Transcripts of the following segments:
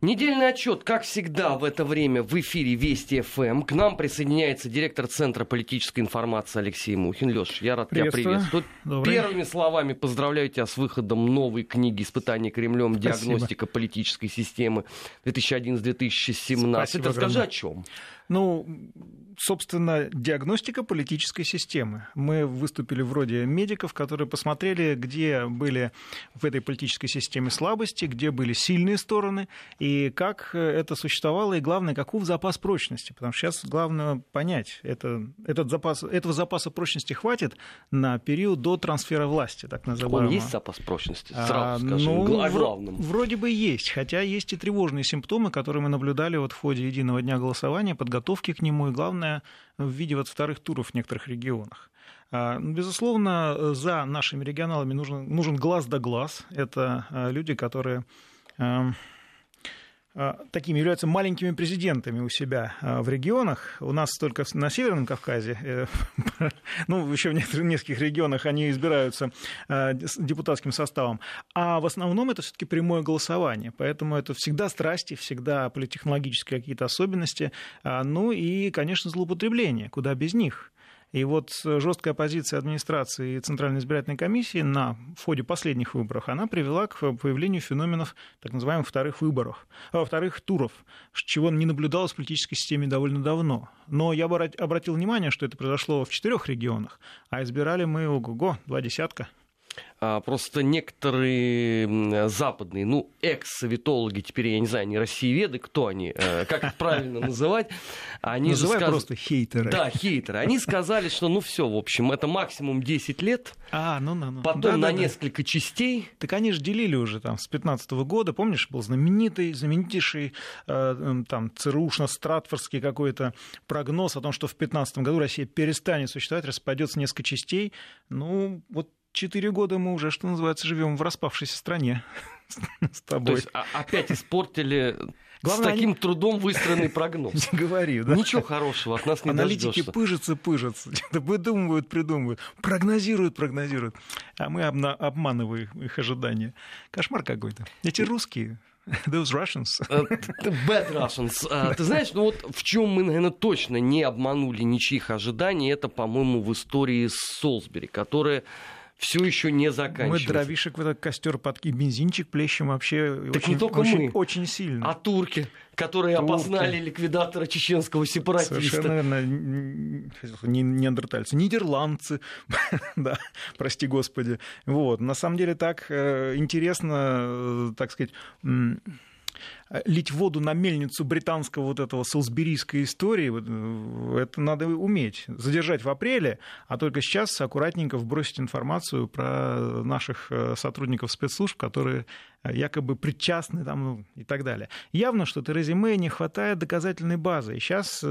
Недельный отчет, как всегда, в это время в эфире Вести ФМ. К нам присоединяется директор Центра политической информации Алексей Мухин. Леш, я рад тебя приветствовать. Добрый. Первыми словами поздравляю тебя с выходом новой книги «Испытание Кремлем. Диагностика Спасибо. политической системы 2011-2017». Расскажи о чем? Ну, собственно, диагностика политической системы. Мы выступили вроде медиков, которые посмотрели, где были в этой политической системе слабости, где были сильные стороны, и как это существовало, и главное, каков запас прочности. Потому что сейчас главное понять, это, этот запас, этого запаса прочности хватит на период до трансфера власти, так называемого. Он есть запас прочности? Сразу а, скажем, ну, главном. Вроде бы есть, хотя есть и тревожные симптомы, которые мы наблюдали вот в ходе единого дня голосования, подготовки к нему, и главное, главное, в виде вот вторых туров в некоторых регионах. А, ну, безусловно, за нашими регионалами нужен, нужен глаз да глаз. Это а, люди, которые а, такими являются маленькими президентами у себя а, в регионах. У нас только на Северном Кавказе, э, ну, еще в нескольких регионах они избираются а, депутатским составом. А в основном это все-таки прямое голосование. Поэтому это всегда страсти, всегда политтехнологические какие-то особенности. Ну и, конечно, злоупотребление. Куда без них? И вот жесткая позиция администрации и Центральной избирательной комиссии на в ходе последних выборов, она привела к появлению феноменов так называемых вторых выборов, а, вторых туров, чего не наблюдалось в политической системе довольно давно. Но я бы обратил внимание, что это произошло в четырех регионах, а избирали мы, ого-го, два десятка. А, просто некоторые западные, ну, экс-советологи, теперь я не знаю, не россиеведы, кто они, э, как их правильно называть, они Называй сказ... просто хейтеры. Да, хейтеры. Они сказали, что ну все, в общем, это максимум 10 лет, а, ну, ну, ну. потом да, на да, несколько да. частей. Так они же делили уже там с 15 -го года, помнишь, был знаменитый, знаменитейший э, там ЦРУшно-стратфордский какой-то прогноз о том, что в 15 году Россия перестанет существовать, распадется несколько частей. Ну, вот четыре года мы уже, что называется, живем в распавшейся стране с тобой. То есть а, опять испортили Главное, с таким они... трудом выстроенный прогноз. Не говори, да? Ничего хорошего от нас не Аналитики дождешься. пыжатся, пыжатся, выдумывают, придумывают, прогнозируют, прогнозируют. А мы обманываем их ожидания. Кошмар какой-то. Эти русские, Those Russians. Э, bad Russians. А, ты знаешь, ну вот в чем мы, наверное, точно не обманули ничьих ожиданий, это, по-моему, в истории с Солсбери, которая все еще не заканчивается. Мы дровишек в этот костер подкинем, бензинчик плещем вообще так очень, не только очень, мы, очень сильно. А турки, которые турки. опознали ликвидатора чеченского сепаратиста. Совершенно верно. Не, неандертальцы, нидерландцы, да, прости господи. Вот. На самом деле так э, интересно, э, так сказать лить воду на мельницу британского вот этого солсберийской истории, э, это надо уметь. Задержать в апреле, а только сейчас аккуратненько вбросить информацию про наших э, сотрудников спецслужб, которые якобы причастны там, ну, и так далее. Явно, что Терезе Мэй не хватает доказательной базы. И сейчас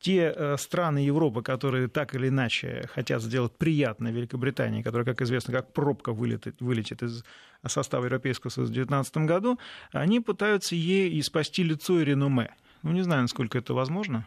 те страны Европы, которые так или иначе хотят сделать приятно Великобритании, которая, как известно, как пробка вылетит, вылетит из состава Европейского Союза в 2019 году, они пытаются ей и спасти лицо и реноме. Ну, не знаю, насколько это возможно.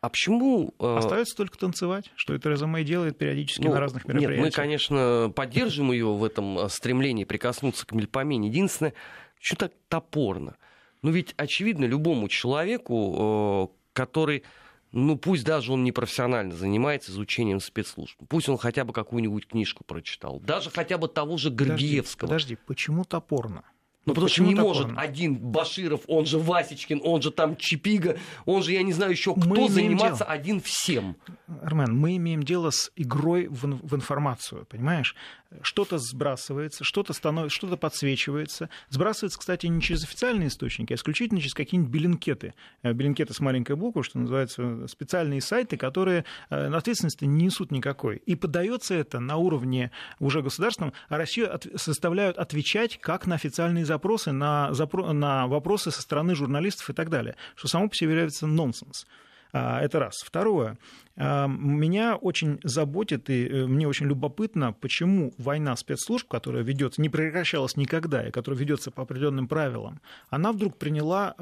А почему... Э, Остается только танцевать, что это Тереза Мэй делает периодически ну, на разных мероприятиях. Нет, мы, конечно, поддержим ее в этом э, стремлении прикоснуться к Мельпомене. Единственное, что так топорно. Ну ведь, очевидно, любому человеку, э, который, ну пусть даже он не профессионально занимается изучением спецслужб, пусть он хотя бы какую-нибудь книжку прочитал, даже хотя бы того же Горгиевского. Подожди, подожди почему топорно? Ну, потому что не может один Баширов, он же Васечкин, он же там Чипига, он же, я не знаю еще кто, заниматься дело. один всем. Армен, мы имеем дело с игрой в, в информацию, понимаешь? Что-то сбрасывается, что-то становится, что-то подсвечивается. Сбрасывается, кстати, не через официальные источники, а исключительно через какие-нибудь билинкеты. Э, билинкеты с маленькой буквы, что называется, специальные сайты, которые э, ответственности не несут никакой. И подается это на уровне уже государственном, а Россию от, составляют отвечать как на официальные запросы, на, запро, на вопросы со стороны журналистов и так далее, что само по себе является нонсенс. А, это раз. Второе. А, меня очень заботит и э, мне очень любопытно, почему война спецслужб, которая ведется, не прекращалась никогда и которая ведется по определенным правилам, она вдруг приняла,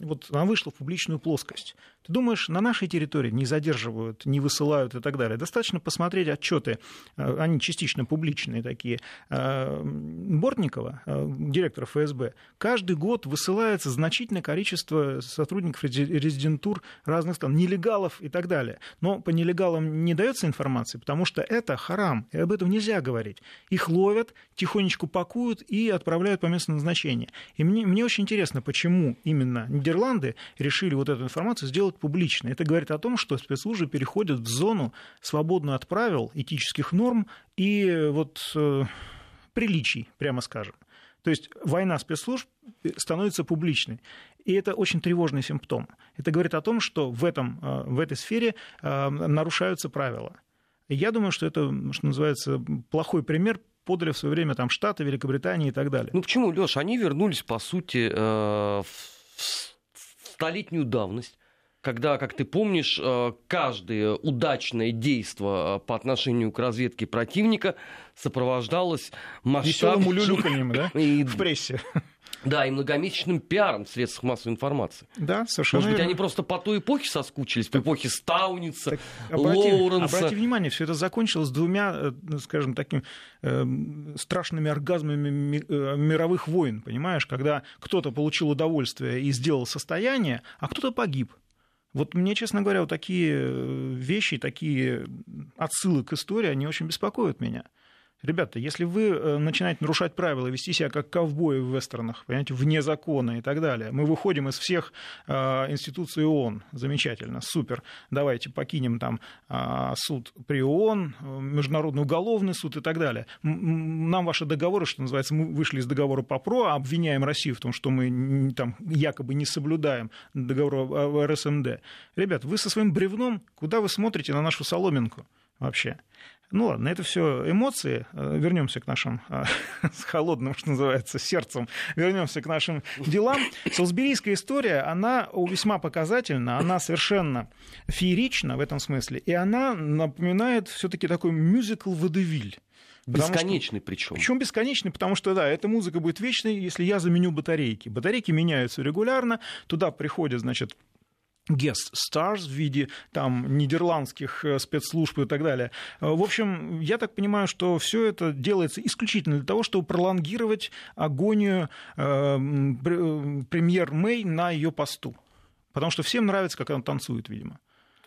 вот она вышла в публичную плоскость. Ты думаешь, на нашей территории не задерживают, не высылают и так далее? Достаточно посмотреть отчеты, э, они частично публичные такие, э, Бортникова, директора ФСБ. Каждый год высылается значительное количество сотрудников резидентур разных стран, нелегалов и так далее. Но по нелегалам не дается информация, потому что это харам, и об этом нельзя говорить. Их ловят, тихонечку пакуют и отправляют по месту назначения. И мне, мне очень интересно, почему именно Нидерланды решили вот эту информацию сделать публичной. Это говорит о том, что спецслужбы переходят в зону, свободную от правил, этических норм и вот э, приличий, прямо скажем. То есть война спецслужб становится публичной. И это очень тревожный симптом. Это говорит о том, что в, этом, э, в этой сфере э, нарушаются правила. Я думаю, что это, что называется, плохой пример подали в свое время там Штаты, Великобритания и так далее. Ну почему, Леш, они вернулись, по сути, э, в столетнюю давность, когда, как ты помнишь, каждое удачное действие по отношению к разведке противника сопровождалось масштабным... да? И... В прессе. Да, и многомесячным пиаром в средствах массовой информации. Да, совершенно Может быть, верно. они просто по той эпохе соскучились, по эпохе Стауница, так, обрати, Лоуренса. Обрати внимание, все это закончилось двумя, э, скажем, такими э, страшными оргазмами э, мировых войн, понимаешь, когда кто-то получил удовольствие и сделал состояние, а кто-то погиб. Вот мне, честно говоря, вот такие э, вещи, такие отсылы к истории, они очень беспокоят меня. Ребята, если вы э, начинаете нарушать правила, вести себя как ковбои в вестернах, понимаете, вне закона и так далее, мы выходим из всех э, институций ООН, замечательно, супер, давайте покинем там э, суд при ООН, Международный уголовный суд и так далее. Нам ваши договоры, что называется, мы вышли из договора по ПРО, обвиняем Россию в том, что мы там якобы не соблюдаем договор РСМД. Ребят, вы со своим бревном, куда вы смотрите на нашу соломинку вообще? Ну ладно, это все эмоции. Э, Вернемся к нашим э, с холодным, что называется, сердцем. Вернемся к нашим делам. Солсберийская история, она весьма показательна, она совершенно феерична в этом смысле, и она напоминает все-таки такой мюзикл «Водевиль». Бесконечный причем. Причем бесконечный, потому что, да, эта музыка будет вечной, если я заменю батарейки. Батарейки меняются регулярно, туда приходят, значит, guest stars в виде там нидерландских э, спецслужб и так далее. Э, в общем, я так понимаю, что все это делается исключительно для того, чтобы пролонгировать агонию э, премьер Мэй на ее посту. Потому что всем нравится, как она танцует, видимо.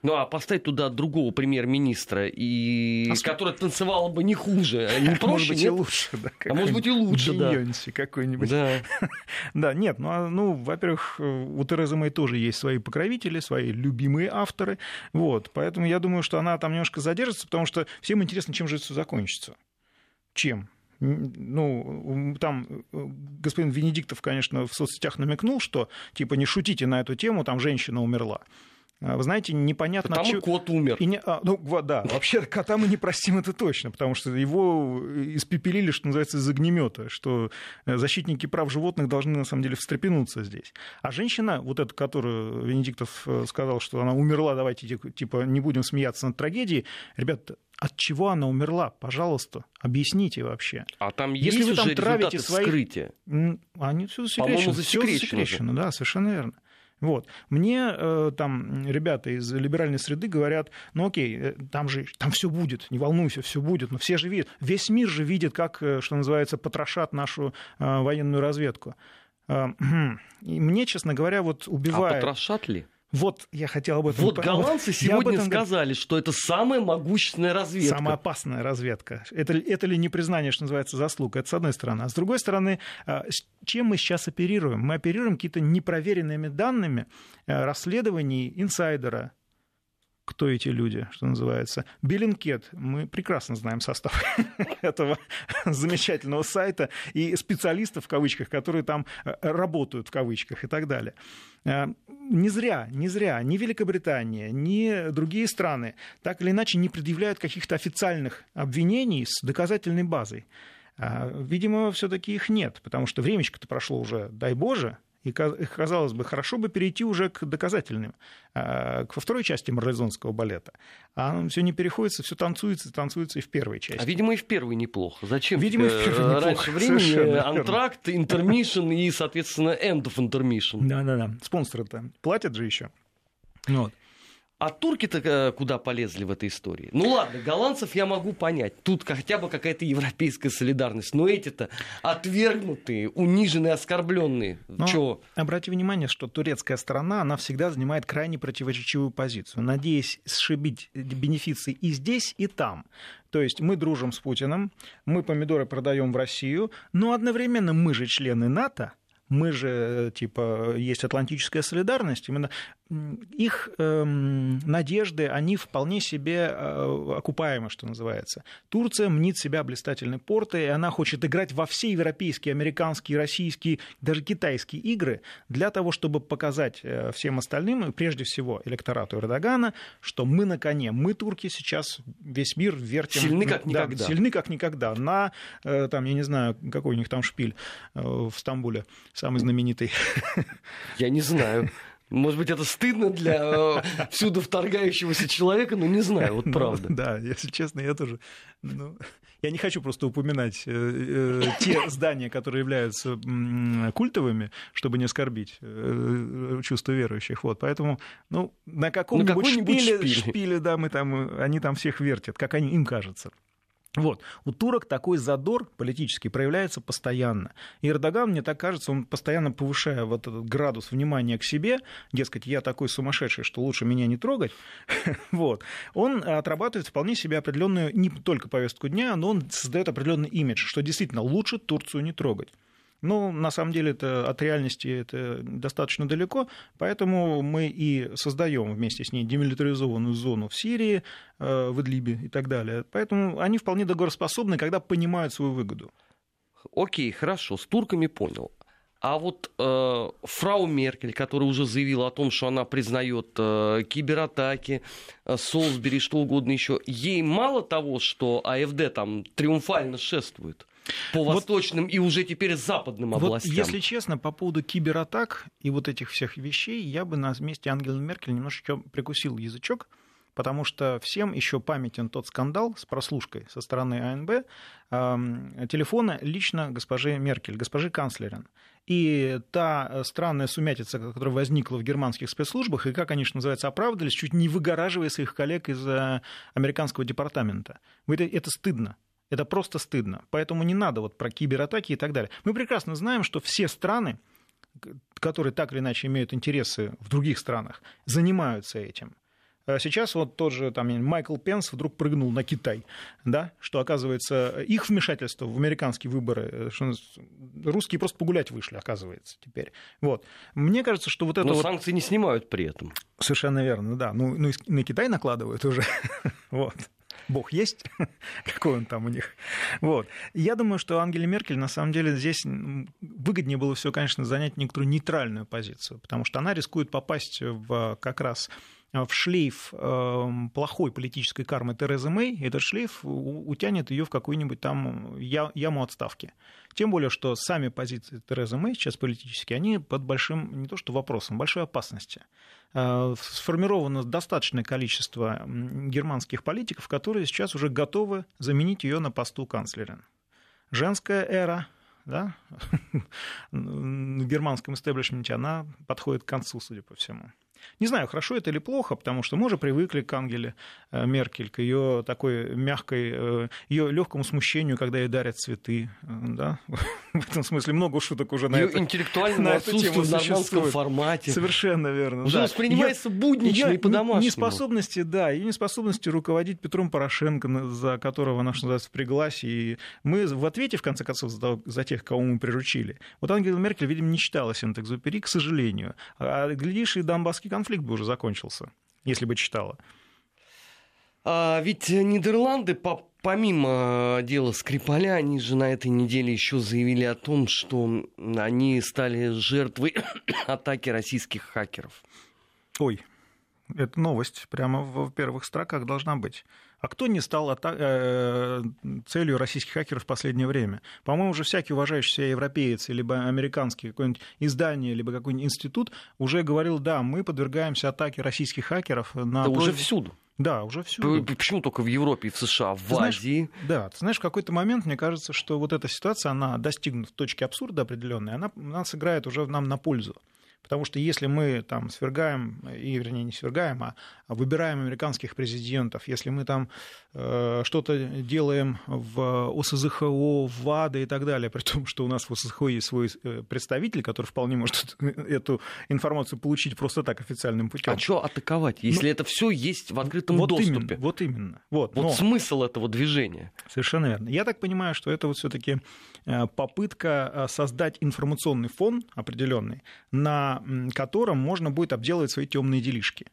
Ну, а поставить туда другого премьер-министра, и... а который танцевал бы не хуже, а не проще, Может быть, нет? и лучше, да. А может быть, и лучше, да. какой-нибудь. Да. да, нет, ну, а, ну, во-первых, у Терезы Мэй тоже есть свои покровители, свои любимые авторы, вот, поэтому я думаю, что она там немножко задержится, потому что всем интересно, чем же это все закончится. Чем? ну, там э, господин Венедиктов, конечно, в соцсетях намекнул, что, типа, не шутите на эту тему, там женщина умерла. А, вы знаете, непонятно... Потому чего... кот умер. И не... а, ну, да, вообще кота мы не простим, это точно, потому что его испепелили, что называется, из огнемета, что э, защитники прав животных должны, на самом деле, встрепенуться здесь. А женщина, вот эта, которую Венедиктов э, сказал, что она умерла, давайте, типа, не будем смеяться над трагедией, ребят, от чего она умерла? Пожалуйста, объясните вообще. А там есть Если вы там травите своих... вскрытия? Они все засекречено. Все засекречено, да, совершенно верно. Вот. Мне э, там ребята из либеральной среды говорят, ну окей, э, там же там все будет, не волнуйся, все будет, но все же видят, весь мир же видит, как, э, что называется, потрошат нашу э, военную разведку. Э, и мне, честно говоря, вот убивает... А потрошат ли? Вот я хотел об этом... Вот голландцы вот, сегодня этом... сказали, что это самая могущественная разведка. Самая опасная разведка. Это, это ли не признание, что называется, заслуг? Это с одной стороны. А с другой стороны, а, чем мы сейчас оперируем? Мы оперируем какими-то непроверенными данными э, расследований инсайдера, кто эти люди, что называется. Беллинкет, мы прекрасно знаем состав этого замечательного сайта и специалистов, в кавычках, которые там э, работают, в кавычках, и так далее. Э, не зря, не зря ни Великобритания, ни другие страны так или иначе не предъявляют каких-то официальных обвинений с доказательной базой. Э, видимо, все-таки их нет, потому что времечко-то прошло уже, дай Боже, И, казалось бы, хорошо бы перейти уже к доказательным, а, к во второй части марлезонского балета. А все не переходится, все танцуется, танцуется и в первой части. А, видимо, и в первой неплохо. Зачем? Видимо, и в первой неплохо. Раньше времени антракт, интермишн и, соответственно, end of intermission. Да-да-да. Спонсоры-то платят же еще. Вот. А турки-то э, куда полезли в этой истории? Ну ладно, голландцев я могу понять. Тут хотя бы какая-то европейская солидарность. Но эти-то отвергнутые, униженные, оскорбленные. Но Чего? Обрати внимание, что турецкая страна, она всегда занимает крайне противоречивую позицию, надеясь сшибить бенефиции и здесь, и там. То есть мы дружим с Путиным, мы помидоры продаем в Россию, но одновременно мы же члены НАТО, мы же, типа, есть атлантическая солидарность, именно их эм, надежды, они вполне себе э, окупаемы, что называется. Турция мнит себя блистательной портой, и она хочет играть во все европейские, американские, российские, даже китайские игры для того, чтобы показать э, всем остальным, и прежде всего электорату Эрдогана, что мы на коне, мы, турки, сейчас весь мир вертим... Сильны как никогда. Да, сильны как никогда. На, э, там, я не знаю, какой у них там шпиль в Стамбуле, самый знаменитый. Я не знаю. Может быть, это стыдно для э, всюду вторгающегося человека, но не знаю, вот ну, правда. Ну, да, если честно, я тоже... Ну, я не хочу просто упоминать э, э, те здания, которые являются э, культовыми, чтобы не оскорбить э, чувства верующих. Вот, поэтому, ну, на каком-нибудь шпиле, шпиле. шпиле, да, мы там, они там всех вертят, как они, им кажется. Вот. У турок такой задор политический проявляется постоянно. И Эрдоган, мне так кажется, он постоянно повышая вот этот градус внимания к себе, дескать, я такой сумасшедший, что лучше меня не трогать, вот. он отрабатывает вполне себе определенную не только повестку дня, но он создает определенный имидж, что действительно лучше Турцию не трогать. Но на самом деле это от реальности это достаточно далеко, поэтому мы и создаем вместе с ней демилитаризованную зону в Сирии, э, в Идлибе и так далее. Поэтому они вполне договороспособны, когда понимают свою выгоду. Окей, хорошо, с турками понял. А вот э, фрау Меркель, которая уже заявила о том, что она признает э, кибератаки, э, Солсбери, что угодно еще, ей мало того, что АФД там триумфально шествует? По восточным вот, и уже теперь западным областям. Вот, если честно, по поводу кибератак и вот этих всех вещей, я бы на месте Ангелы Меркель немножечко прикусил язычок, потому что всем еще памятен тот скандал с прослушкой со стороны АНБ э, телефона лично госпожи Меркель, госпожи канцлерин. И та странная сумятица, которая возникла в германских спецслужбах, и как они, что называется, оправдались, чуть не выгораживая своих коллег из э, американского департамента. Это, это стыдно. Это просто стыдно. Поэтому не надо вот про кибератаки и так далее. Мы прекрасно знаем, что все страны, которые так или иначе имеют интересы в других странах, занимаются этим. А сейчас вот тот же там, Майкл Пенс вдруг прыгнул на Китай, да, что оказывается их вмешательство в американские выборы, э, что русские просто погулять вышли, оказывается, теперь. Вот. Мне кажется, что вот это Но вот... санкции не снимают при этом. Совершенно верно, да. Ну, ну на Китай накладывают уже. вот. Бог есть, какой он там у них. Вот. Я думаю, что Ангеле Меркель на самом деле здесь выгоднее было все, конечно, занять некоторую нейтральную позицию, потому что она рискует попасть в как раз в шлейф эм, плохой политической кармы Терезы Мэй, этот шлейф утянет ее в какую-нибудь там яму отставки. Тем более, что сами позиции Терезы Мэй сейчас политические, они под большим, не то что вопросом, большой опасности. Э, сформировано достаточное количество германских политиков, которые сейчас уже готовы заменить ее на посту канцлера. Женская эра, да, в германском истеблишменте, она подходит к концу, судя по всему. Не знаю, хорошо это или плохо, потому что мы уже привыкли к Ангеле э, Меркель, к ее такой мягкой, э, ее легкому смущению, когда ей дарят цветы. Э, да? В этом смысле много шуток уже на ее это интеллектуальное отсутствие в нормандском формате. Совершенно верно. Уже да. воспринимается ее, буднично ее и по-домашнему. Неспособности, да, ее неспособности руководить Петром Порошенко, за которого она, что называется, впряглась. И мы в ответе, в конце концов, за, за тех, кого мы приручили. Вот Ангела Меркель, видимо, не читала Синтекзупери, к сожалению. А, глядишь, и Донбасский конфликт бы уже закончился, если бы читала. А ведь Нидерланды, по, помимо дела Скрипаля, они же на этой неделе еще заявили о том, что они стали жертвой атаки российских хакеров. Ой, это новость прямо в первых строках должна быть. А кто не стал э, целью российских хакеров в последнее время? По-моему, уже всякий уважающий себя европеец, либо американский какое-нибудь издание, либо какой-нибудь институт уже говорил, да, мы подвергаемся атаке российских хакеров на... Да уже всюду. Да, уже всюду. Почему только в Европе и в США? В ты Азии? Знаешь, да, ты знаешь, в какой-то момент, мне кажется, что вот эта ситуация, она достигнув точки абсурда определенной, она, она сыграет уже нам на пользу. Потому что если мы там свергаем, и, вернее, не свергаем, а выбираем американских президентов, если мы там э, что-то делаем в ОСЗХО, в ВАДА и так далее, при том, что у нас в ОСЗХО есть свой э, представитель, который вполне может эту информацию получить просто так официальным путем. А что атаковать, если ну, это все есть в открытом вот доступе? Именно, вот именно. Вот, вот но... смысл этого движения. Совершенно верно. Я так понимаю, что это вот все-таки э, попытка э, создать информационный фон определенный, на котором можно будет обделывать свои темные делишки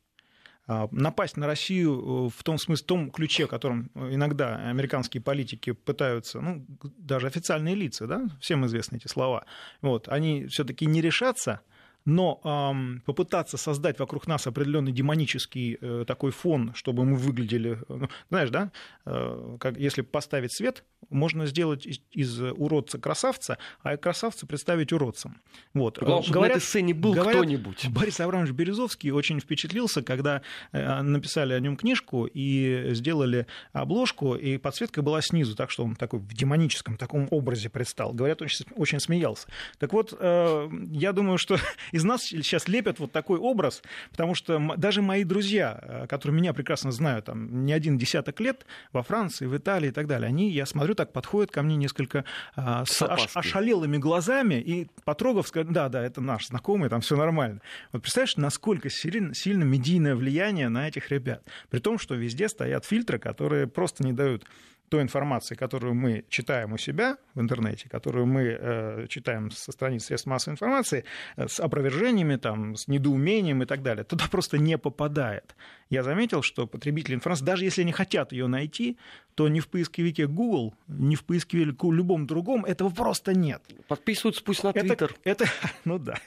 напасть на Россию э, в том смысле, в том ключе, в котором иногда американские политики пытаются, ну, даже официальные лица, да, всем известны эти слова, вот, они все-таки не решатся но эм, попытаться создать вокруг нас определенный демонический э, такой фон, чтобы мы выглядели, ну, знаешь, да, э, как если поставить свет, можно сделать из, из уродца красавца, а красавца представить уродцем. Вот. Главное, чтобы говорят, на этой сцене был говорят, кто-нибудь. Борис Абрамович Березовский очень впечатлился, когда э, написали о нем книжку и сделали обложку, и подсветка была снизу, так что он такой в демоническом таком образе предстал. Говорят, очень, очень смеялся. Так вот, э, я думаю, что из нас сейчас лепят вот такой образ, потому что даже мои друзья, э, которые меня прекрасно знают, там, не один десяток лет во Франции, в Италии и так далее, они, я смотрю, так подходят ко мне несколько а, с аш, ошалелыми глазами и потрогав, сказать, да, да, это наш знакомый, там все нормально. Вот представляешь, насколько сильно, сильно медийное влияние на этих ребят, при том, что везде стоят фильтры, которые просто не дают той информации, которую мы читаем у себя в интернете, которую мы э, читаем со страниц средств массовой информации, э, с опровержениями, там, с недоумением и так далее, туда просто не попадает. Я заметил, что потребители информации, даже если они хотят ее найти, то ни в поисковике Google, ни в поисковике любом другом этого просто нет. Подписываются пусть на Twitter. Это, это ну да,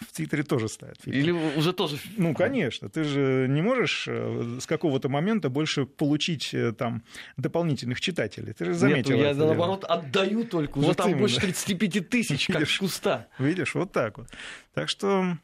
в Твиттере тоже ставят фильтр. Или уже тоже... Ну, конечно. Ты же не можешь э, с какого-то момента больше получить э, там дополнительных читателей. Ты же заметил Нет, я, наоборот, отдаю только. Уже вот там именно. больше 35 тысяч, как видишь, куста. Видишь, вот так вот. Так что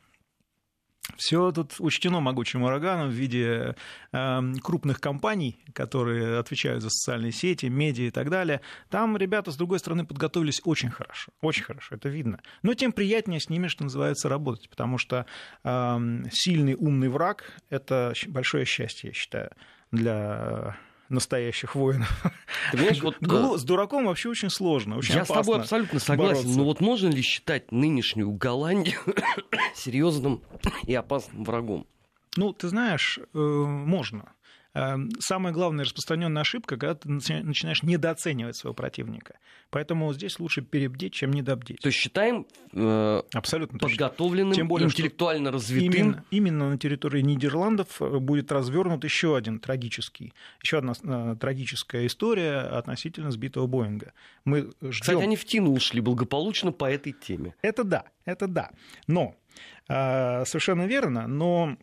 все тут учтено могучим ураганом в виде э, крупных компаний, которые отвечают за социальные сети, медиа и так далее. Там ребята, с другой стороны, подготовились очень хорошо. Очень хорошо, это видно. Но тем приятнее с ними, что называется, работать, потому что э, сильный умный враг – это большое счастье, я считаю, для настоящих воинов. Ты понимаешь, вот, Глу... С дураком вообще очень сложно, очень Я с тобой абсолютно согласен, бороться. но вот можно ли считать нынешнюю Голландию серьезным и опасным врагом? Ну, ты знаешь, э, можно. Эм, самая главная распространенная ошибка, когда ты начинаешь недооценивать своего противника. Поэтому здесь лучше перебдеть, чем недобдеть. То есть считаем э, Абсолютно подготовленным, Тем более, интеллектуально развитым. Именно, именно на территории Нидерландов э, будет развернут еще один трагический, еще одна э, трагическая история относительно сбитого Боинга. Мы ждем... Кстати, они в Тину ушли благополучно по этой теме. Это да, это да. Но э, совершенно верно, но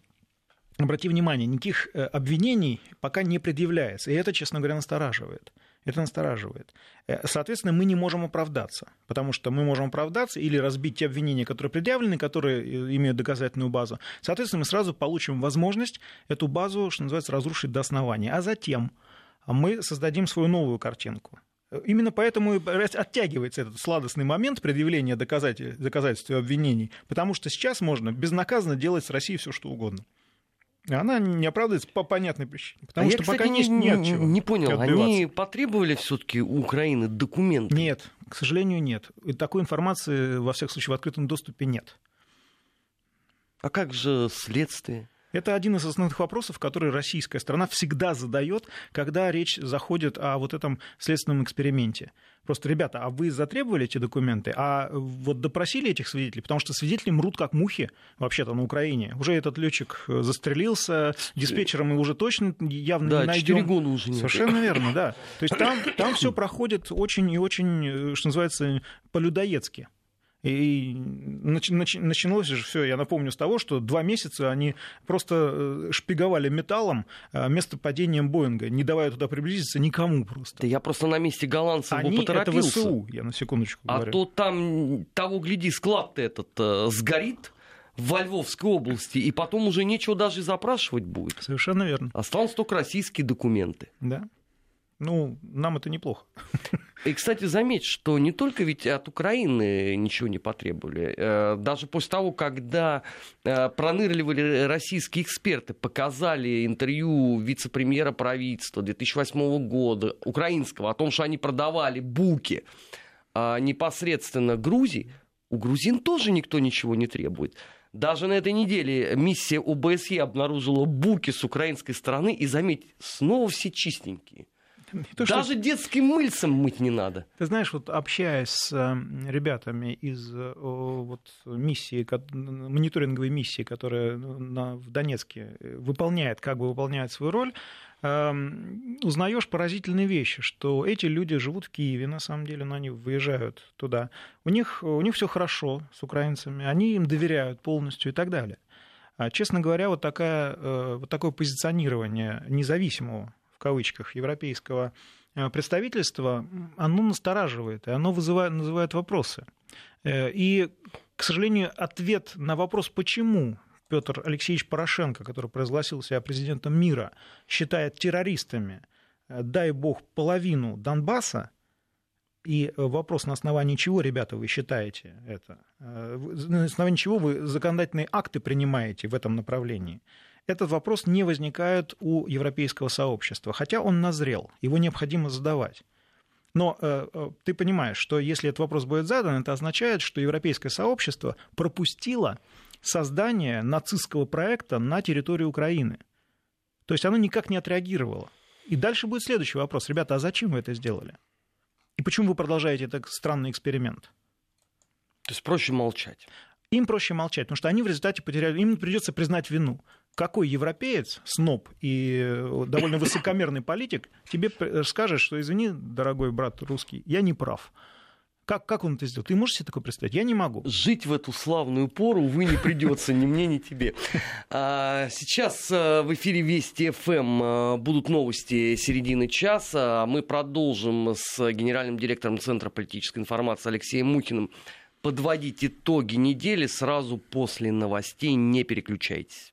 обрати внимание, никаких э, обвинений пока не предъявляется. И это, честно говоря, настораживает. Это настораживает. Э, соответственно, мы не можем оправдаться, потому что мы можем оправдаться или разбить те обвинения, которые предъявлены, которые э, имеют доказательную базу. Соответственно, мы сразу получим возможность эту базу, что называется, разрушить до основания. А затем мы создадим свою новую картинку. Именно поэтому оттягивается этот сладостный момент предъявления доказательств, доказательств и обвинений, потому что сейчас можно безнаказанно делать с Россией все, что угодно. Она не оправдывается по понятной причине. Потому а что я, кстати, пока не, не, от чего не понял, они потребовали все-таки у Украины документы? Нет, к сожалению, нет. И такой информации, во всяком случае, в открытом доступе нет. А как же следствие? Это один из основных вопросов, который российская страна всегда задает, когда речь заходит о вот этом следственном эксперименте. Просто, ребята, а вы затребовали эти документы, а вот допросили этих свидетелей, потому что свидетели мрут как мухи вообще-то на Украине. Уже этот летчик застрелился, диспетчером мы уже точно явно да, не найдем. 4 года уже нет. Совершенно верно, да. То есть там, там все проходит очень и очень, что называется, по-людоедски. И началось же все, я напомню, с того, что два месяца они просто э, шпиговали металлом э, место падения Боинга, не давая туда приблизиться никому просто. Да я просто на месте голландцев они бы поторопился. это ВСУ, я на секундочку а говорю. А то там, того гляди, склад-то этот э, сгорит, во Львовской области, и потом уже нечего даже запрашивать будет. Совершенно верно. Останутся только российские документы. Да. Ну, нам это неплохо. И, кстати, заметь, что не только ведь от Украины ничего не потребовали. Э, даже после того, когда э, пронырливали российские эксперты, показали интервью вице-премьера правительства 2008 года, украинского, о том, что они продавали буки а, непосредственно Грузии, у грузин тоже никто ничего не требует. Даже на этой неделе миссия ОБСЕ обнаружила буки с украинской стороны, и, заметь, снова все чистенькие. То, Даже что... детским мыльцем мыть не надо. Ты знаешь, вот общаясь с э, ребятами из э, вот, миссии, мониторинговой миссии, которая на, в Донецке э, выполняет, как бы выполняет свою роль, эм, узнаешь поразительные вещи, что эти люди живут в Киеве, на самом деле, но они выезжают туда. У них, у них все хорошо с украинцами, они им доверяют полностью и так далее. А, честно говоря, вот, такая, вот такое позиционирование независимого кавычках, европейского э, представительства, оно настораживает, и оно вызывает, называет вопросы. Э, и, к сожалению, ответ на вопрос, почему Петр Алексеевич Порошенко, который произгласил себя президентом мира, считает террористами, э, дай бог, половину Донбасса, и вопрос, на основании чего, ребята, вы считаете это? На основании чего вы законодательные акты принимаете в этом направлении? Этот вопрос не возникает у европейского сообщества, хотя он назрел, его необходимо задавать. Но э, э, ты понимаешь, что если этот вопрос будет задан, это означает, что европейское сообщество пропустило создание нацистского проекта на территории Украины. То есть оно никак не отреагировало. И дальше будет следующий вопрос. Ребята, а зачем вы это сделали? И почему вы продолжаете этот странный эксперимент? То есть проще молчать. Им проще молчать, потому что они в результате потеряли, им придется признать вину какой европеец, сноб и э, довольно высокомерный политик тебе скажет, что извини, дорогой брат русский, я не прав. Как, как он это сделал? Ты можешь себе такое представить? Я не могу. Жить в эту славную пору, увы, не придется ни мне, ни тебе. А, сейчас э, в эфире Вести ФМ э, будут новости середины часа. Мы продолжим с генеральным директором Центра политической информации Алексеем Мухиным подводить итоги недели сразу после новостей. Не переключайтесь.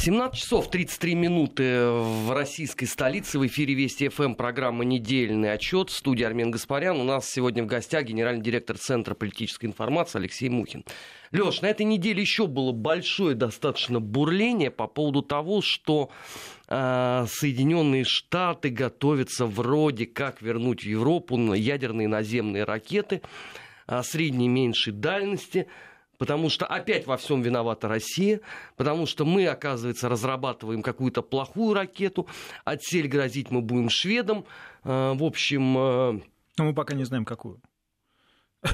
17 часов 33 минуты в российской столице. В эфире Вести ФМ программа «Недельный отчет». Студия Армен Гаспарян. У нас сегодня в гостях генеральный директор Центра политической информации Алексей Мухин. Леш, на этой неделе еще было большое достаточно бурление по поводу того, что э, Соединенные Штаты готовятся вроде как вернуть в Европу ядерные наземные ракеты э, средней и меньшей дальности потому что опять во всем виновата Россия, потому что мы, оказывается, разрабатываем какую-то плохую ракету, отсель грозить мы будем шведам, э, в общем... Но мы пока не знаем, какую.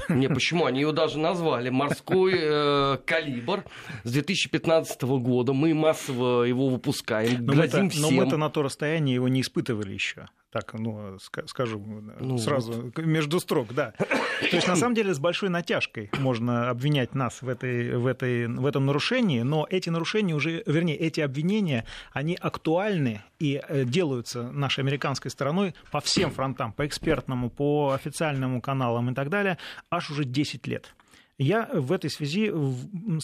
Не, почему? Они ее даже назвали «Морской э, калибр» с 2015 года. Мы массово его выпускаем, но грозим мы всем. Но мы-то на то расстояние его не испытывали еще так, ну, скажу ну, сразу, вот. между строк, да. То есть, на самом деле, с большой натяжкой можно обвинять нас в, этой, в, этой, в этом нарушении, но эти нарушения уже, вернее, эти обвинения, они актуальны и э, делаются нашей американской стороной по всем фронтам, по экспертному, по официальному каналам и так далее, аж уже 10 лет. Я в этой связи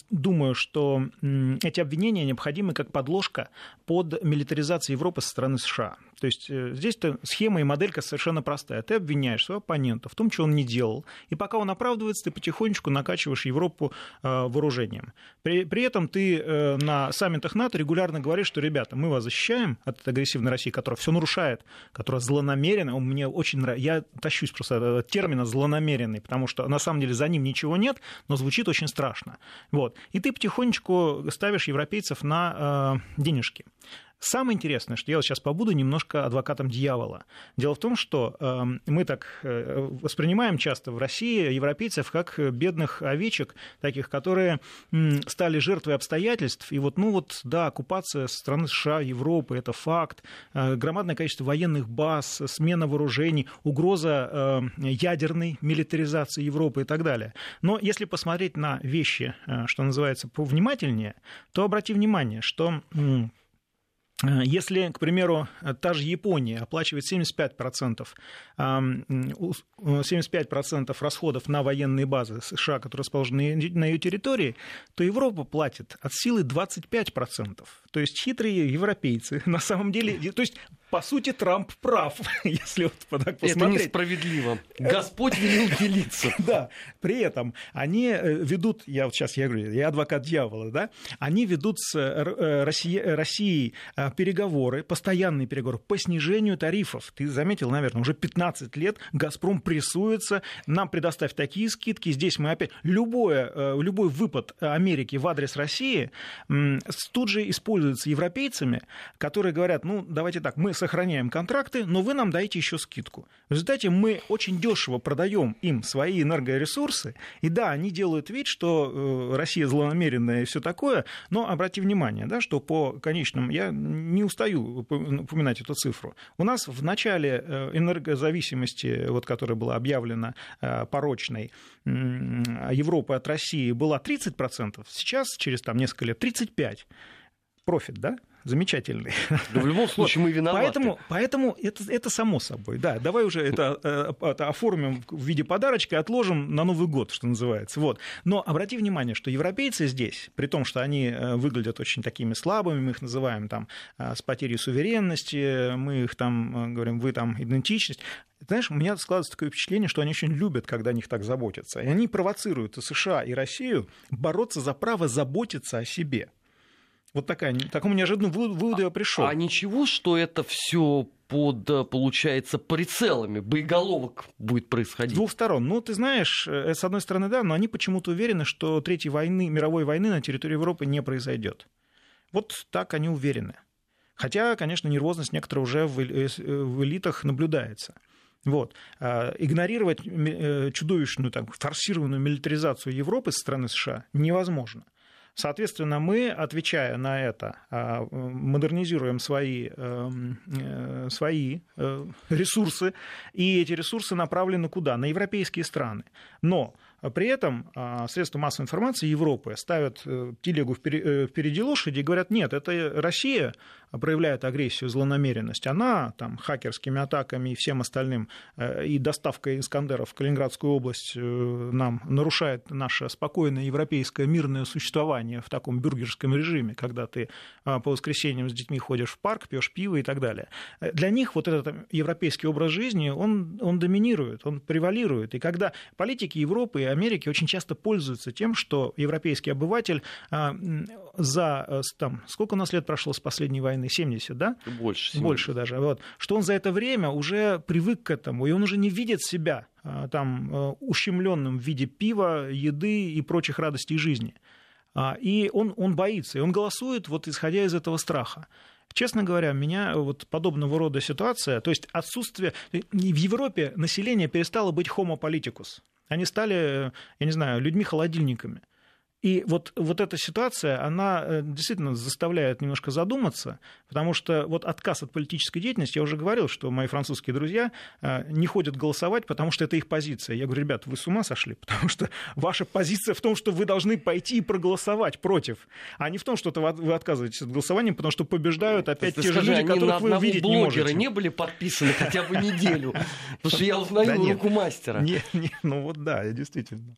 думаю, что эти обвинения необходимы как подложка под милитаризацию Европы со стороны США. То есть э, здесь-то схема и моделька совершенно простая. Ты обвиняешь своего оппонента в том, что он не делал, и пока он оправдывается, ты потихонечку накачиваешь Европу э, вооружением. При, при этом ты э, на саммитах НАТО регулярно говоришь, что, ребята, мы вас защищаем от агрессивной России, которая все нарушает, которая злонамерена. Мне очень нравится, я тащусь просто от термина злонамеренный, потому что на самом деле за ним ничего нет, но звучит очень страшно. Вот. И ты потихонечку ставишь европейцев на денежки. Самое интересное, что я вот сейчас побуду немножко адвокатом дьявола. Дело в том, что э, мы так э, воспринимаем часто в России европейцев как бедных овечек, таких, которые э, стали жертвой обстоятельств. И вот, ну вот, да, оккупация страны США, Европы, это факт. Э, громадное количество военных баз, смена вооружений, угроза э, ядерной милитаризации Европы и так далее. Но если посмотреть на вещи, э, что называется, повнимательнее, то обрати внимание, что Э, если, к примеру, та же Япония оплачивает 75%, 75% расходов на военные базы США, которые расположены на ее территории, то Европа платит от силы 25%. То есть хитрые европейцы на самом деле... То есть по сути, Трамп прав, если вот так посмотреть. Это несправедливо. Господь велел делиться. Да, при этом они э, ведут, я вот сейчас я говорю, я адвокат дьявола, да, они ведут с э, Россией, э, переговоры, постоянные переговоры по снижению тарифов. Ты заметил, наверное, уже 15 лет «Газпром» прессуется, нам предоставь такие скидки, здесь мы опять... Любое, любой выпад Америки в адрес России тут же используется европейцами, которые говорят, ну, давайте так, мы сохраняем контракты, но вы нам дайте еще скидку. В результате мы очень дешево продаем им свои энергоресурсы. И да, они делают вид, что э, Россия злонамеренная и все такое, но обрати внимание, да, что по конечным, я не устаю упоминать эту цифру. У нас в начале э, энергозависимости, вот, которая была объявлена э, порочной, Европы от России была 30%, сейчас, через там, несколько лет, 35% профит, да? Замечательный. Но в любом случае мы виноваты. Поэтому, поэтому это, это само собой. Да, давай уже это, э, это оформим в виде подарочка и отложим на Новый год, что называется. Вот. Но обрати внимание, что европейцы здесь, при том, что они э, выглядят очень такими слабыми, мы их называем там э, с потерей суверенности, мы их там говорим, вы там идентичность, знаешь, у меня складывается такое впечатление, что они очень любят, когда о них так заботятся. И они провоцируют и США, и Россию бороться за право заботиться о себе. Вот такая, такому неожиданному выводу я пришел. А ничего, что это все под, получается, прицелами боеголовок будет происходить? С двух сторон. Ну, ты знаешь, э, с одной стороны, да, но они почему-то уверены, что третьей войны, мировой войны на территории Европы не произойдет. Вот так они уверены. Хотя, конечно, нервозность некоторая уже в э, э, элитах наблюдается. Вот. А, игнорировать чудовищную, так, форсированную милитаризацию Европы со стороны США невозможно. Соответственно, мы, отвечая на это, а, модернизируем свои, эм, э, свои э, ресурсы, и эти ресурсы направлены куда? На европейские страны. Но при этом а, средства массовой информации Европы ставят э, телегу впереди лошади и говорят, нет, это Россия проявляет агрессию, злонамеренность, она там хакерскими атаками и всем остальным, э, и доставкой Искандеров в Калининградскую область э, нам нарушает наше спокойное европейское мирное существование в таком бюргерском режиме, когда ты а, по воскресеньям с детьми ходишь в парк, пьешь пиво и так далее. Для них вот этот европейский образ жизни, он, он доминирует, он превалирует. И когда политики Европы и Америки очень часто пользуются тем, что европейский обыватель а, за э, там, сколько у нас лет прошло с последней войны, 70, да? Больше. 70. Больше даже. Вот. Что он за это время уже привык к этому, и он уже не видит себя а, там э, ущемленным в виде пива, еды и прочих радостей жизни. А, и он, он боится, и он голосует вот исходя из этого страха. Честно говоря, меня вот подобного рода ситуация, то есть отсутствие... В Европе население перестало быть homo politicus. Они стали, я не знаю, людьми-холодильниками. И вот, вот эта ситуация, она э, действительно заставляет немножко задуматься, потому что вот отказ от политической деятельности, я уже говорил, что мои французские друзья э, не ходят голосовать, потому что это их позиция. Я говорю, ребят, вы с ума сошли, потому что ваша позиция в том, что вы должны пойти и проголосовать против, а не в том, что вы отказываетесь от голосования, потому что побеждают опять те же люди, которых вы видеть не можете. не были подписаны хотя бы неделю, потому что я узнаю руку мастера. Ну вот да, действительно.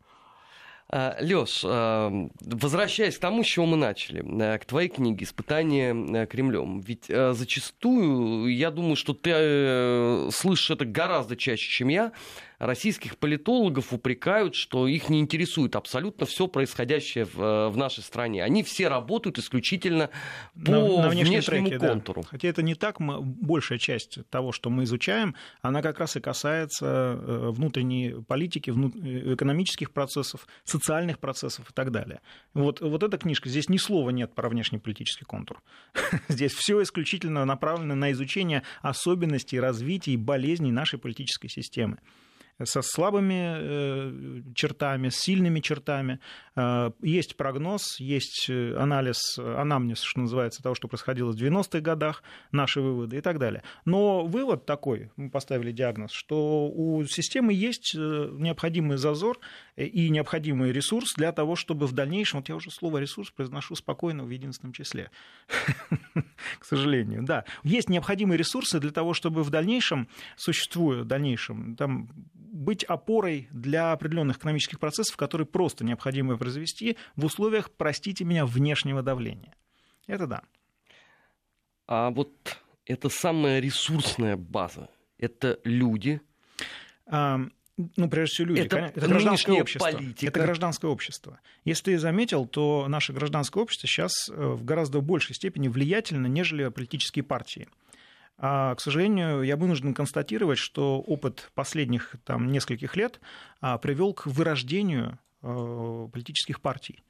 А, Леш, а, возвращаясь к тому, с чего мы начали, э, к твоей книге «Испытание э, Кремлем». Ведь э, зачастую, я думаю, что ты слышишь это гораздо чаще, чем я, российских политологов упрекают, что их не интересует абсолютно все происходящее в, э, в нашей стране. Они все работают исключительно по на, на внешнему треке, контуру. Да. Хотя это не так, мы, большая часть того, что мы изучаем, она как раз и касается э, внутренней политики, внут, э, экономических процессов, социальных процессов и так далее. Вот, вот эта книжка, здесь ни слова нет про внешнеполитический контур. Здесь все исключительно направлено на изучение особенностей развития и болезней нашей политической системы со слабыми э, чертами, с сильными чертами. Э, есть прогноз, есть э, анализ, анамнез, что называется, того, что происходило в 90-х годах, наши выводы и так далее. Но вывод такой, мы поставили диагноз, что у системы есть необходимый зазор и необходимый ресурс для того, чтобы в дальнейшем, вот я уже слово ресурс произношу спокойно в единственном числе, к сожалению, да, есть необходимые ресурсы для того, чтобы в дальнейшем, существуя в дальнейшем, там быть опорой для определенных экономических процессов, которые просто необходимо произвести в условиях, простите меня, внешнего давления. Это да. А вот это самая ресурсная база. Это люди. Ну, прежде всего, люди. Это, это гражданское общество. Политика. Это гражданское общество. Если ты заметил, то наше гражданское общество сейчас э, в гораздо большей степени влиятельно, нежели политические партии. А, к сожалению, я вынужден констатировать, что опыт последних там, нескольких лет а, привел к вырождению а, политических партий.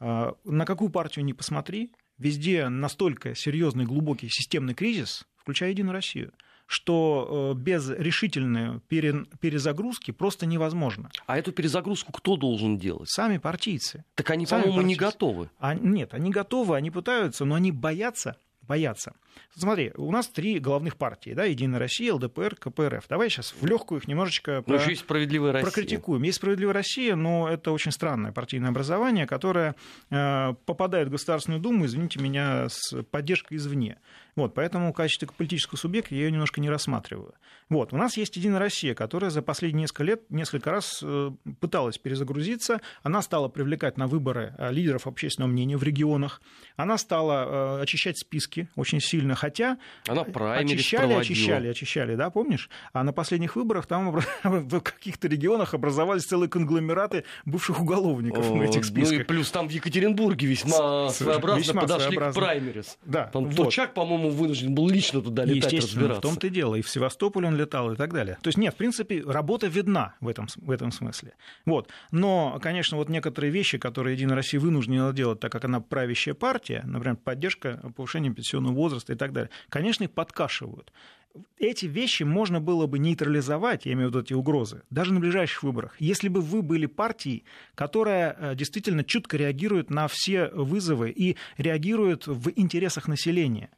А, на какую партию ни посмотри, везде настолько серьезный, глубокий системный кризис, включая Единую Россию, что э, без решительной перезагрузки просто невозможно. А эту перезагрузку кто должен делать? Сами партийцы. Так они, по-моему, не готовы. А, нет, они готовы, они пытаются, но они боятся боятся. Смотри, у нас три главных партии, да, Единая Россия, ЛДПР, КПРФ. Давай сейчас в легкую их немножечко про... еще есть справедливая Россия. прокритикуем. Есть справедливая Россия, но это очень странное партийное образование, которое э, попадает в Государственную Думу, извините меня, с поддержкой извне. Вот, поэтому в качестве политического субъекта я ее немножко не рассматриваю. Вот, у нас есть Единая Россия, которая за последние несколько лет несколько раз э, пыталась перезагрузиться. Она стала привлекать на выборы э, лидеров общественного мнения в регионах. Она стала э, очищать списки очень сильно, хотя Она очищали, проводила. очищали, очищали, да, помнишь? А на последних выборах там в каких-то регионах образовались целые конгломераты бывших уголовников в этих списках. Ну и плюс там в Екатеринбурге весьма своеобразно весьма подошли своеобразно. к праймерис. Да, там вот. Толчак, по-моему, вынужден был лично туда летать разбираться. в том-то и дело. И в Севастополь он летал и так далее. То есть нет, в принципе, работа видна в этом, в этом смысле. Вот. Но, конечно, вот некоторые вещи, которые Единая Россия вынуждена делать, так как она правящая партия, например, поддержка повышения пенсионного возраста и так далее, конечно, их подкашивают эти вещи можно было бы нейтрализовать, я имею в виду эти угрозы, даже на ближайших выборах, если бы вы были партией, которая э, действительно чутко реагирует на все вызовы и реагирует в интересах населения.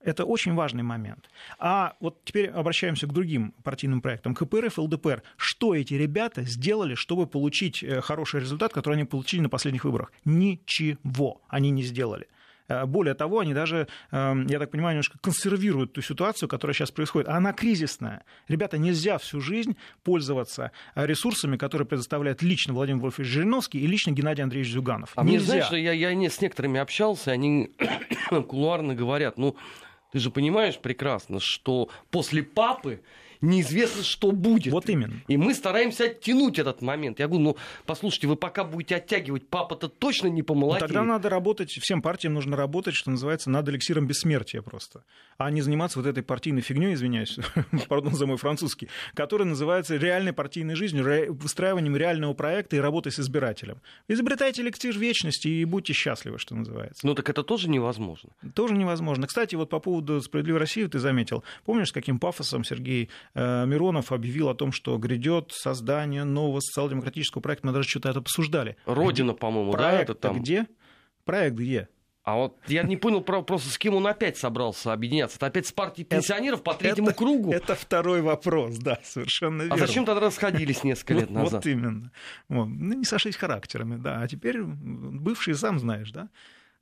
Это очень важный момент. А вот теперь обращаемся к другим партийным проектам. КПРФ ЛДПР. Что эти ребята сделали, чтобы получить э, хороший результат, который они получили на последних выборах? Ничего они не сделали. Э, более того, они даже, эм, я так понимаю, немножко консервируют ту ситуацию, которая сейчас происходит. Она кризисная. Ребята, нельзя всю жизнь пользоваться ресурсами, которые предоставляет лично Владимир Вольфович Жириновский и лично Геннадий Андреевич Зюганов. А нельзя. мне, знаешь, я, я не с некоторыми общался, они кулуарно говорят, ну, ты же понимаешь прекрасно, что после папы неизвестно, что будет. Вот именно. И мы стараемся оттянуть этот момент. Я говорю, ну, послушайте, вы пока будете оттягивать, папа-то точно не помолодеет. Ну, тогда надо работать, всем партиям нужно работать, что называется, над эликсиром бессмертия просто. А не заниматься вот этой партийной фигней, извиняюсь, пардон за мой французский, которая называется реальной партийной жизнью, выстраиванием реального проекта и работой с избирателем. Изобретайте эликсир вечности и будьте счастливы, что называется. Ну так это тоже невозможно. Тоже невозможно. Кстати, вот по поводу «Справедливой России» ты заметил. Помнишь, с каким пафосом Сергей Миронов объявил о том, что грядет создание нового социал-демократического проекта. Мы даже что-то это обсуждали. Родина, по-моему, да? Это там... где? Проект где? А вот я не понял просто, с кем он опять собрался объединяться. Это опять с партией пенсионеров это, по третьему это, кругу? Это второй вопрос, да, совершенно верно. А зачем тогда расходились несколько лет назад? Вот именно. Вот. Ну, не сошлись характерами, да. А теперь бывший сам знаешь, да?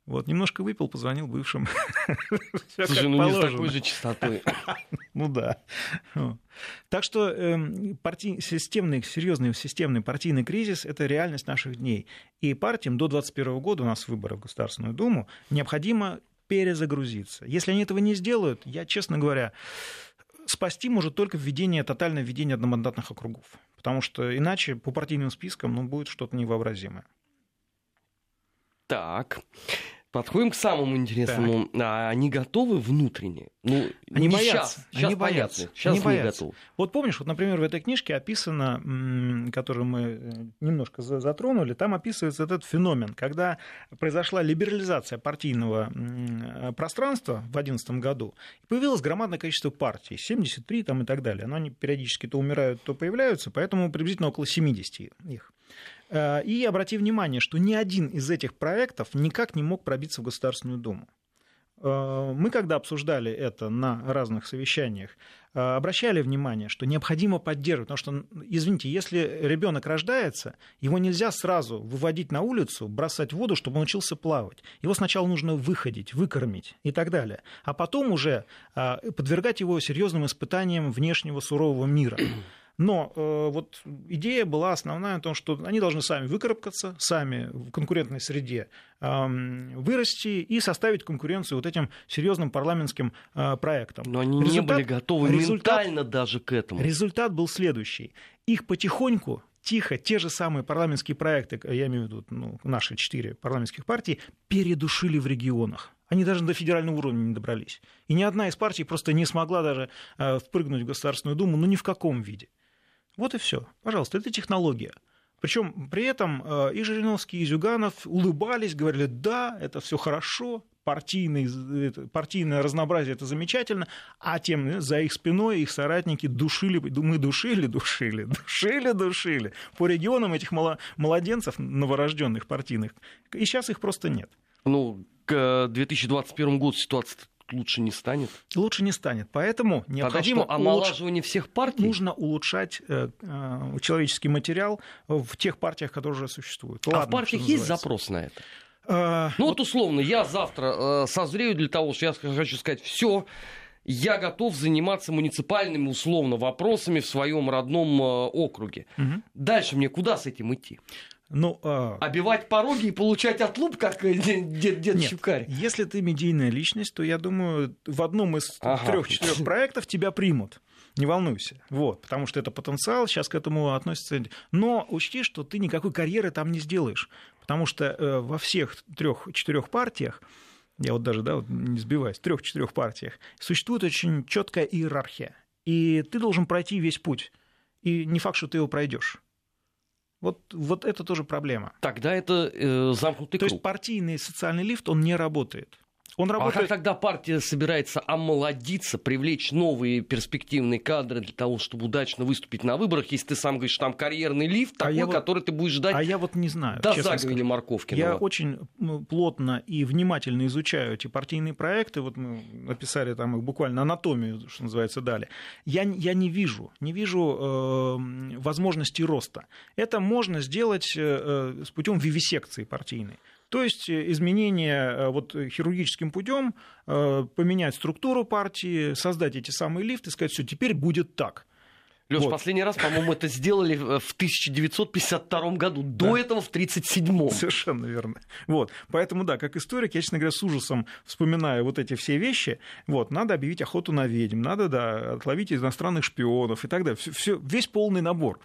Вот, немножко выпил, позвонил бывшим. Слушай, ну не с такой же частотой. Ну да. Так что э, парти... системный, серьезный системный партийный кризис – это реальность наших дней. И партиям до 2021 года, у нас выборы в Государственную Думу, необходимо перезагрузиться. Если они этого не сделают, я, честно говоря, спасти может только введение, тотальное введение одномандатных округов. Потому что иначе по партийным спискам ну, будет что-то невообразимое. Так. Подходим к самому интересному. А они готовы внутренне? Ну, они не боятся. Сейчас, сейчас они понятно. боятся. Сейчас они не боятся. готовы. Вот помнишь, вот, например, в этой книжке описано, которую мы э, немножко затронули, там описывается этот феномен, когда произошла либерализация партийного пространства в 2011 году, появилось громадное количество партий, 73 там и так далее. Но они периодически то умирают, то появляются, поэтому приблизительно около 70 их. Э, и обрати внимание, что ни один из этих проектов никак не мог пробиться в Государственную Думу. Э, мы, когда обсуждали это на разных совещаниях, э, обращали внимание, что необходимо поддерживать, потому что, извините, если ребенок рождается, его нельзя сразу выводить на улицу, бросать в воду, чтобы он учился плавать. Его сначала нужно выходить, выкормить и так далее, а потом уже подвергать его серьезным испытаниям внешнего сурового мира. Но э, вот идея была основная о том, что они должны сами выкарабкаться, сами в конкурентной среде э, вырасти и составить конкуренцию вот этим серьезным парламентским э, проектам. Но они результат, не были готовы результат, ментально даже к этому. Результат был следующий. Их потихоньку тихо те же самые парламентские проекты, я имею в виду ну, наши четыре парламентских партии, передушили в регионах. Они даже до федерального уровня не добрались. И ни одна из партий просто не смогла даже э, впрыгнуть в Государственную Думу, ну ни в каком виде. Вот и все. Пожалуйста, это технология. Причем при этом э, и Жириновский, и Зюганов улыбались, говорили, да, это все хорошо, партийный, партийное разнообразие это замечательно, а тем за их спиной их соратники душили, мы душили, душили, душили, душили по регионам этих младенцев новорожденных партийных. И сейчас их просто нет. Ну, к 2021 году ситуация лучше не станет? Лучше не станет. Поэтому необходимо... Что, омолаживание улуч... всех партий? Нужно улучшать э, э, человеческий материал в тех партиях, которые уже существуют. Ладно, а в партиях есть запрос на это? А, ну вот условно, я завтра э, созрею для того, что я хочу сказать, все, я готов заниматься муниципальными условно вопросами в своем родном э, округе. Угу. Дальше мне куда с этим идти? Ну, а... Обивать пороги и получать отлуп, как э, дед, дед Нет, Щукарь. Если ты медийная личность, то я думаю, в одном из ага. трех-четырех проектов тебя примут. Не волнуйся. Вот, потому что это потенциал, сейчас к этому относится. Но учти, что ты никакой карьеры там не сделаешь. Потому что э, во всех трех-четырех партиях, я вот даже да, вот не сбиваюсь, в трех-четырех партиях, существует очень четкая иерархия. И ты должен пройти весь путь. И не факт, что ты его пройдешь. Вот, вот это тоже проблема. Тогда это э, замкнутый То круг. То есть партийный социальный лифт, он не работает. Он работает... А как тогда партия собирается омолодиться, привлечь новые перспективные кадры для того, чтобы удачно выступить на выборах, если ты сам говоришь, там карьерный лифт а такой, а вот... который ты будешь ждать А я вот не знаю. До заговения Марковкина. Я очень плотно и внимательно изучаю эти партийные проекты. Вот мы написали там их буквально анатомию, что называется, дали. Я, я не вижу, не вижу э, возможности роста. Это можно сделать э, э с путем вивисекции партийной. То есть э, изменение э, вот, хирургическим путем, э, поменять структуру партии, создать эти самые лифты, сказать, все, теперь будет так. Леш, вот. последний раз, по-моему, это сделали в 1952 году. До да. этого в 1937. Совершенно верно. Вот. Поэтому, да, как историк, я, честно говоря, с ужасом вспоминаю вот эти все вещи. Вот. Надо объявить охоту на ведьм, надо, да, отловить иностранных шпионов и так далее. Все, все, весь полный набор.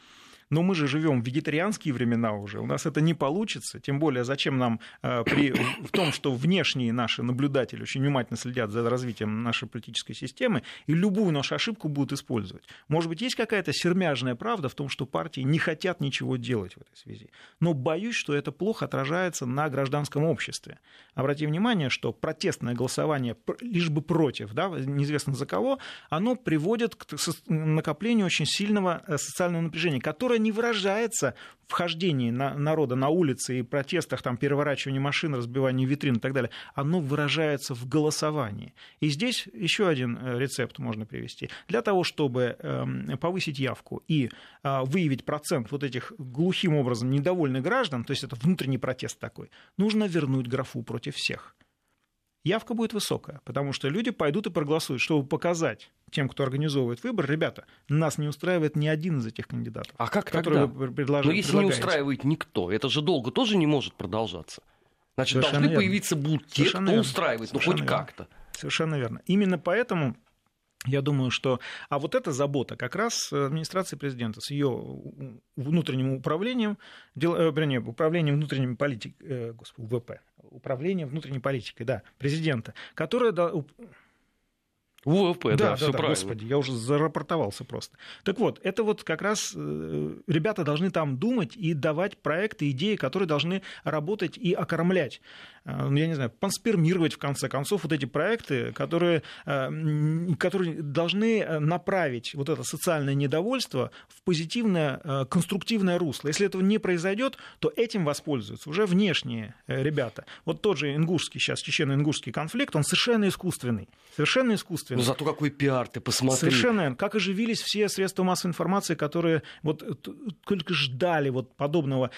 Но мы же живем в вегетарианские времена уже, у нас это не получится, тем более зачем нам э, при, в том, что внешние наши наблюдатели очень внимательно следят за развитием нашей политической системы и любую нашу ошибку будут использовать. Может быть, есть какая-то сермяжная правда в том, что партии не хотят ничего делать в этой связи. Но боюсь, что это плохо отражается на гражданском обществе. Обратите внимание, что протестное голосование лишь бы против, да, неизвестно за кого, оно приводит к накоплению очень сильного э, социального напряжения, которое не выражается в хождении на, народа на улице и протестах, там, переворачивании машин, разбивании витрин и так далее, оно выражается в голосовании. И здесь еще один э, рецепт можно привести. Для того, чтобы эм, повысить явку и э, выявить процент вот этих глухим образом недовольных граждан, то есть это внутренний протест такой, нужно вернуть графу против всех явка будет высокая, потому что люди пойдут и проголосуют, чтобы показать тем, кто организовывает выбор, ребята, нас не устраивает ни один из этих кандидатов. А как тогда? Вы предлож... Но если не устраивает никто, это же долго тоже не может продолжаться. Значит, Совершенно должны верно. появиться будут те, Совершенно кто верно. устраивает, ну хоть как-то. Совершенно верно. Именно поэтому Я думаю, что... А вот эта забота как раз администрации президента с ее внутренним управлением, дел... Э, вернее, управлением внутренней политикой, э, господи, УВП, управлением внутренней политикой, да, президента, которое УВП, да, да, да, все да, правильно. Господи, я уже зарапортовался просто. Так вот, это вот как раз э, ребята должны там думать и давать проекты, идеи, которые должны работать и окормлять Э, я не знаю, панспермировать, в конце концов, вот эти проекты, которые, э, которые должны э, направить вот это социальное недовольство в позитивное, конструктивное русло. Если этого не произойдет, то этим воспользуются уже внешние ребята. Вот тот же ингушский сейчас, чечено-ингушский конфликт, он совершенно искусственный. Совершенно искусственный. Ну зато какой пиар, ты посмотри. Совершенно. Как оживились все средства массовой информации, которые вот только ждали вот подобного,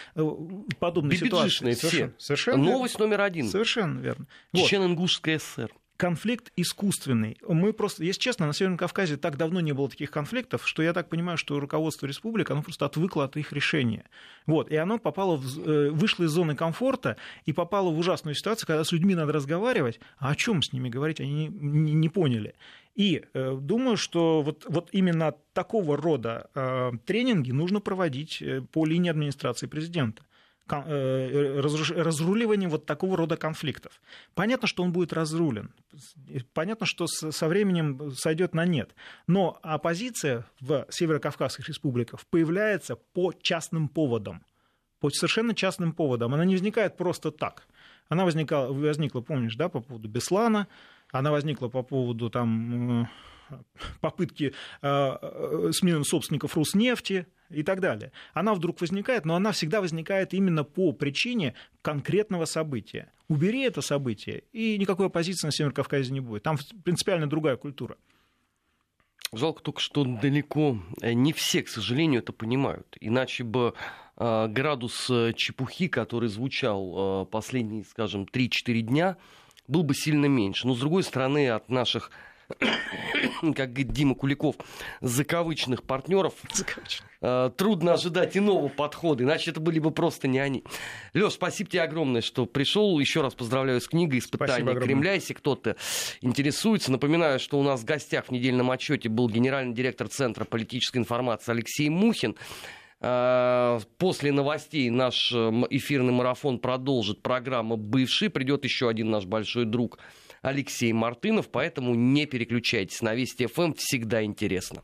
подобной ситуации. все. Совершенно. Новость номер один один. Совершенно верно. Чечено-ингушская ССР конфликт искусственный. Мы просто, если честно, на Северном Кавказе так давно не было таких конфликтов, что я так понимаю, что руководство республик, оно просто отвыкло от их решения. Вот, и оно попало в, э, вышло из зоны комфорта и попало в ужасную ситуацию, когда с людьми надо разговаривать, а о чем с ними говорить, они не, не, не поняли. И э, думаю, что вот, вот именно такого рода э, тренинги нужно проводить э, по линии администрации президента. Э, разруливание вот такого рода конфликтов. Понятно, что он будет разрулен. Понятно, что со временем сойдет на нет. Но оппозиция в Северо-Кавказских республиках появляется по частным поводам. По совершенно частным поводам. Она не возникает просто так. Она возникала, возникла, помнишь, да, по поводу Беслана, она возникла по поводу там, э, попытки э, смены собственников Руснефти, и так далее. Она вдруг возникает, но она всегда возникает именно по причине конкретного события. Убери это событие, и никакой оппозиции на Северном Кавказе не будет. Там принципиально другая культура. Жалко только, что далеко э, не все, к сожалению, это понимают. Иначе бы э, градус э, чепухи, который звучал последние, скажем, 3-4 дня, был бы сильно меньше. Но, с другой стороны, от наших как говорит Дима Куликов, закавычных партнеров. Э, трудно ожидать иного подхода, иначе это были бы просто не они. Леш, спасибо тебе огромное, что пришел. Еще раз поздравляю с книгой «Испытание Кремля». Если кто-то интересуется, напоминаю, что у нас в гостях в недельном отчете был генеральный директор Центра политической информации Алексей Мухин. Э, после новостей наш эфирный марафон продолжит программа «Бывший». Придет еще один наш большой друг – Алексей Мартынов, поэтому не переключайтесь. На Вести ФМ всегда интересно.